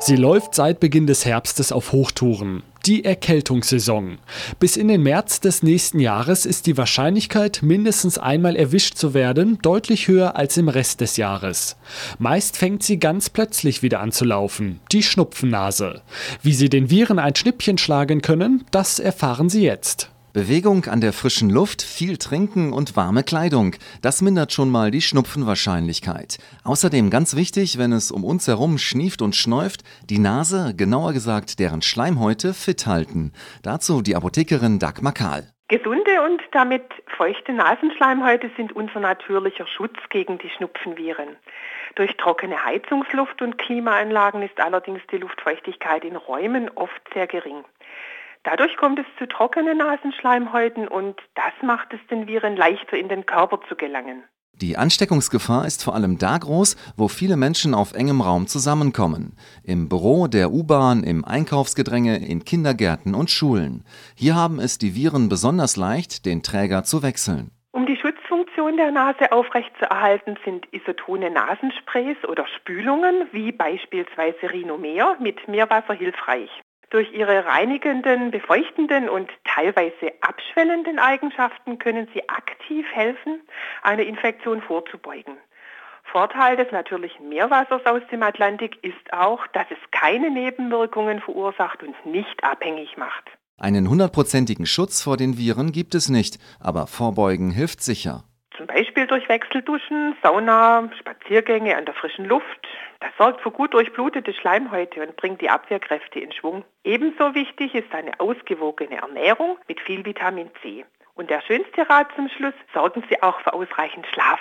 Sie läuft seit Beginn des Herbstes auf Hochtouren. Die Erkältungssaison. Bis in den März des nächsten Jahres ist die Wahrscheinlichkeit, mindestens einmal erwischt zu werden, deutlich höher als im Rest des Jahres. Meist fängt sie ganz plötzlich wieder an zu laufen, die Schnupfennase. Wie Sie den Viren ein Schnippchen schlagen können, das erfahren Sie jetzt. Bewegung an der frischen Luft, viel Trinken und warme Kleidung. Das mindert schon mal die Schnupfenwahrscheinlichkeit. Außerdem ganz wichtig, wenn es um uns herum schnieft und schnäuft, die Nase, genauer gesagt deren Schleimhäute, fit halten. Dazu die Apothekerin Dagmar Kahl. Gesunde und damit feuchte Nasenschleimhäute sind unser natürlicher Schutz gegen die Schnupfenviren. Durch trockene Heizungsluft und Klimaanlagen ist allerdings die Luftfeuchtigkeit in Räumen oft sehr gering. Dadurch kommt es zu trockenen Nasenschleimhäuten und das macht es den Viren leichter in den Körper zu gelangen. Die Ansteckungsgefahr ist vor allem da groß, wo viele Menschen auf engem Raum zusammenkommen. Im Büro, der U-Bahn, im Einkaufsgedränge, in Kindergärten und Schulen. Hier haben es die Viren besonders leicht, den Träger zu wechseln. Um die Schutzfunktion der Nase aufrechtzuerhalten, sind isotone Nasensprays oder Spülungen wie beispielsweise Rhinomer mit Meerwasser hilfreich. Durch ihre reinigenden, befeuchtenden und teilweise abschwellenden Eigenschaften können sie aktiv helfen, eine Infektion vorzubeugen. Vorteil des natürlichen Meerwassers aus dem Atlantik ist auch, dass es keine Nebenwirkungen verursacht und nicht abhängig macht. Einen hundertprozentigen Schutz vor den Viren gibt es nicht, aber Vorbeugen hilft sicher. Beispiel durch Wechselduschen, Sauna, Spaziergänge an der frischen Luft, das sorgt für gut durchblutete Schleimhäute und bringt die Abwehrkräfte in Schwung. Ebenso wichtig ist eine ausgewogene Ernährung mit viel Vitamin C. Und der schönste Rat zum Schluss, sorgen Sie auch für ausreichend Schlaf.